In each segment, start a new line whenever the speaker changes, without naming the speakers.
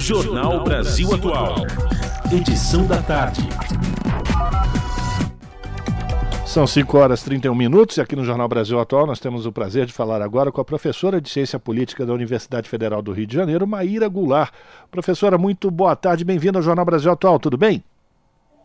Jornal Brasil Atual. Edição da tarde.
São 5 horas e 31 minutos e aqui no Jornal Brasil Atual nós temos o prazer de falar agora com a professora de Ciência Política da Universidade Federal do Rio de Janeiro, Maíra Goulart. Professora, muito boa tarde, bem-vinda ao Jornal Brasil Atual, tudo bem?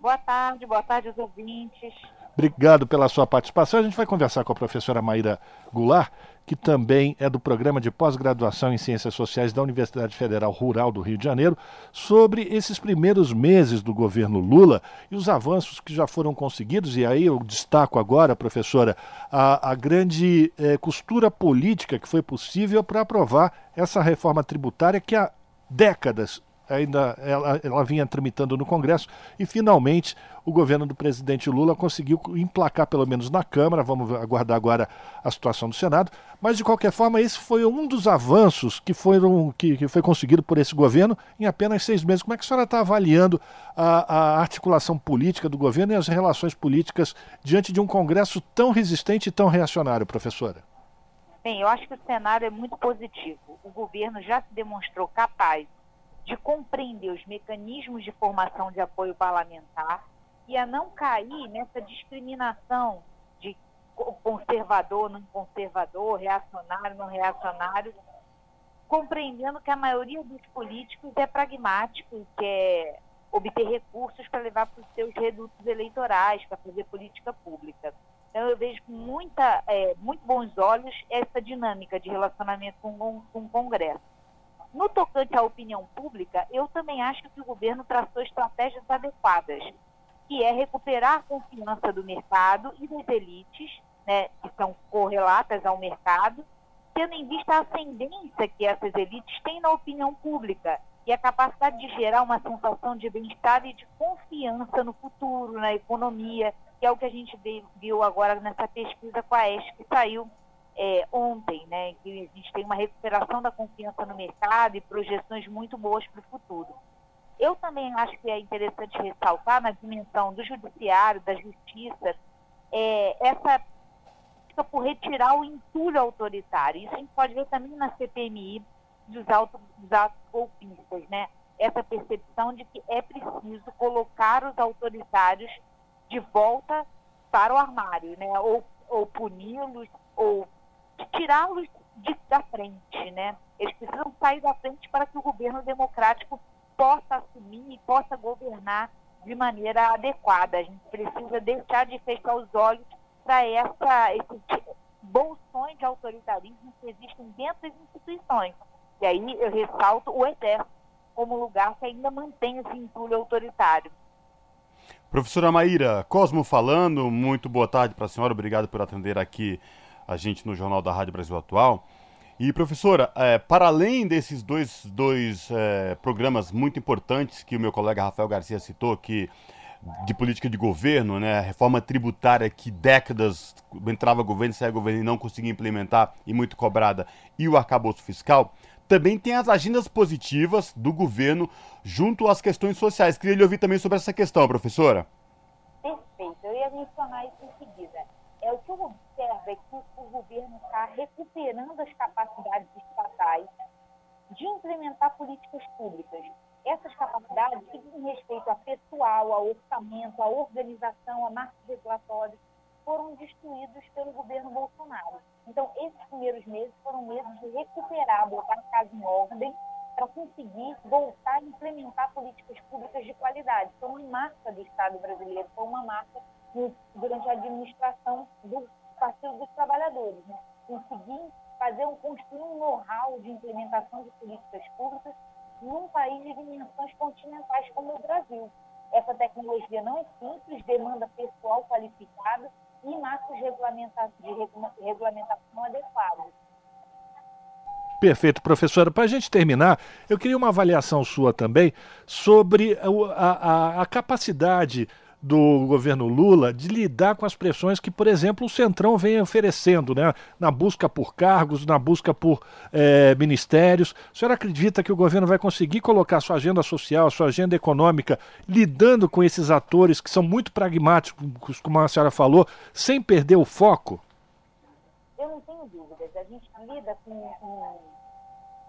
Boa tarde, boa tarde aos ouvintes.
Obrigado pela sua participação. A gente vai conversar com a professora Maíra Goulart, que também é do programa de pós-graduação em Ciências Sociais da Universidade Federal Rural do Rio de Janeiro, sobre esses primeiros meses do governo Lula e os avanços que já foram conseguidos. E aí eu destaco agora, professora, a, a grande eh, costura política que foi possível para aprovar essa reforma tributária que há décadas ainda ela, ela vinha tramitando no Congresso e finalmente o governo do presidente Lula conseguiu emplacar pelo menos na Câmara, vamos aguardar agora a situação do Senado, mas de qualquer forma esse foi um dos avanços que, foram, que, que foi conseguido por esse governo em apenas seis meses. Como é que a senhora está avaliando a, a articulação política do governo e as relações políticas diante de um Congresso tão resistente e tão reacionário, professora?
Bem, eu acho que o cenário é muito positivo. O governo já se demonstrou capaz de compreender os mecanismos de formação de apoio parlamentar e a não cair nessa discriminação de conservador, não conservador, reacionário, não reacionário, compreendendo que a maioria dos políticos é pragmático e quer obter recursos para levar para os seus redutos eleitorais, para fazer política pública. Então, eu vejo com muita, é, muito bons olhos essa dinâmica de relacionamento com, com o Congresso. No tocante à opinião pública, eu também acho que o governo traçou estratégias adequadas, que é recuperar a confiança do mercado e das elites, né, que são correlatas ao mercado, tendo em vista a ascendência que essas elites têm na opinião pública e a capacidade de gerar uma sensação de bem-estar e de confiança no futuro, na economia, que é o que a gente viu agora nessa pesquisa com a ESC que saiu é, ontem, né, que a gente tem uma recuperação da confiança no mercado e projeções muito boas para o futuro. Eu também acho que é interessante ressaltar na dimensão do judiciário, da justiça, é, essa por retirar o entulho autoritário. Isso a gente pode ver também na CPMI dos, dos atos golpistas, né? Essa percepção de que é preciso colocar os autoritários de volta para o armário, né? Ou, ou puni-los, ou tirá-los da frente, né? Eles precisam sair da frente para que o governo democrático possa assumir e possa governar de maneira adequada. A gente precisa deixar de fechar os olhos para essa esse bolsões de autoritarismo que existem dentro das instituições. E aí eu ressalto o exército como lugar que ainda mantém esse entulho autoritário.
Professora Maíra, Cosmo falando, muito boa tarde para a senhora, obrigado por atender aqui a gente no Jornal da Rádio Brasil Atual. E, professora, é, para além desses dois, dois é, programas muito importantes que o meu colega Rafael Garcia citou, que de política de governo, né, a reforma tributária que décadas entrava governo, saia governo e não conseguia implementar e muito cobrada, e o arcabouço fiscal, também tem as agendas positivas do governo junto às questões sociais. Queria lhe ouvir também sobre essa questão, professora.
Perfeito, eu ia mencionar isso em seguida. É o que observo é que o governo está recuperando as capacidades estatais de implementar políticas públicas. Essas capacidades que dizem respeito a pessoal, a orçamento, a organização, a marcos regulatórios, foram destruídos pelo governo Bolsonaro. Então, esses primeiros meses foram meses de recuperar, botar a casa em ordem, para conseguir voltar a implementar políticas públicas de qualidade. Foi uma marca do Estado brasileiro, foi uma marca durante a administração do Partido dos Trabalhadores. Né? Conseguir fazer um, construir um know-how de implementação de políticas públicas num país de dimensões continentais como o Brasil. Essa tecnologia não é simples, demanda pessoal qualificado e marcos de regulamentação adequados.
Perfeito, professora. Para a gente terminar, eu queria uma avaliação sua também sobre a, a, a capacidade do governo Lula de lidar com as pressões que, por exemplo, o Centrão vem oferecendo, né? na busca por cargos, na busca por é, ministérios. A senhora acredita que o governo vai conseguir colocar sua agenda social, sua agenda econômica, lidando com esses atores que são muito pragmáticos, como a senhora falou, sem perder o foco?
Eu não tenho dúvidas. A gente lida com, com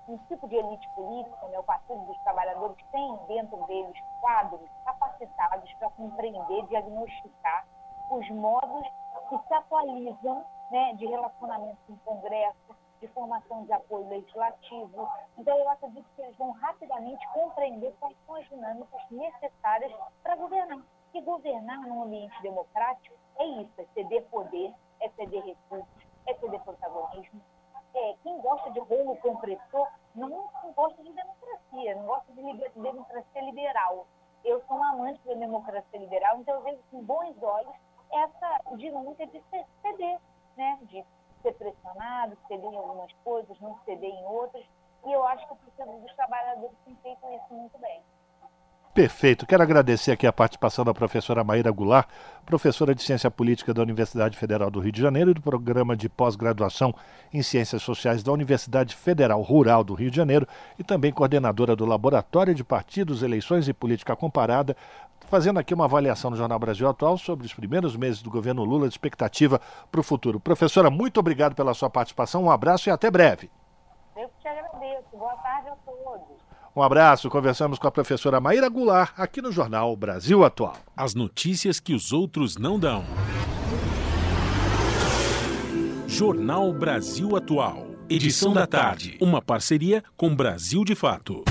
um tipo de elite política, né, o Partido dos Trabalhadores, tem dentro deles quadros capacitados para compreender, diagnosticar os modos que se atualizam né, de relacionamento com o Congresso, de formação de apoio legislativo. Então, eu acredito que eles vão rapidamente compreender quais são as dinâmicas necessárias para governar. E governar num ambiente democrático é isso, é ceder poder, é ceder recursos, é ceder protagonismo. É, quem gosta de rolo compressor não, não gosta de democracia, não gosta de democracia liberal. Eu sou uma amante da democracia liberal, então eu vejo com bons olhos essa dinâmica de ceder, né? de ser pressionado, ceder em algumas coisas, não ceder em outras. E eu acho que o Partido dos Trabalhadores tem feito isso muito bem.
Perfeito. Quero agradecer aqui a participação da professora Maíra Goulart, professora de Ciência Política da Universidade Federal do Rio de Janeiro e do Programa de Pós-Graduação em Ciências Sociais da Universidade Federal Rural do Rio de Janeiro e também coordenadora do Laboratório de Partidos, Eleições e Política Comparada, fazendo aqui uma avaliação no Jornal Brasil Atual sobre os primeiros meses do governo Lula, de expectativa para o futuro. Professora, muito obrigado pela sua participação, um abraço e até breve.
Eu que te agradeço. Boa tarde a todos.
Um abraço, conversamos com a professora Maíra Goulart aqui no Jornal Brasil Atual.
As notícias que os outros não dão. Jornal Brasil Atual. Edição da tarde. Uma parceria com Brasil de Fato.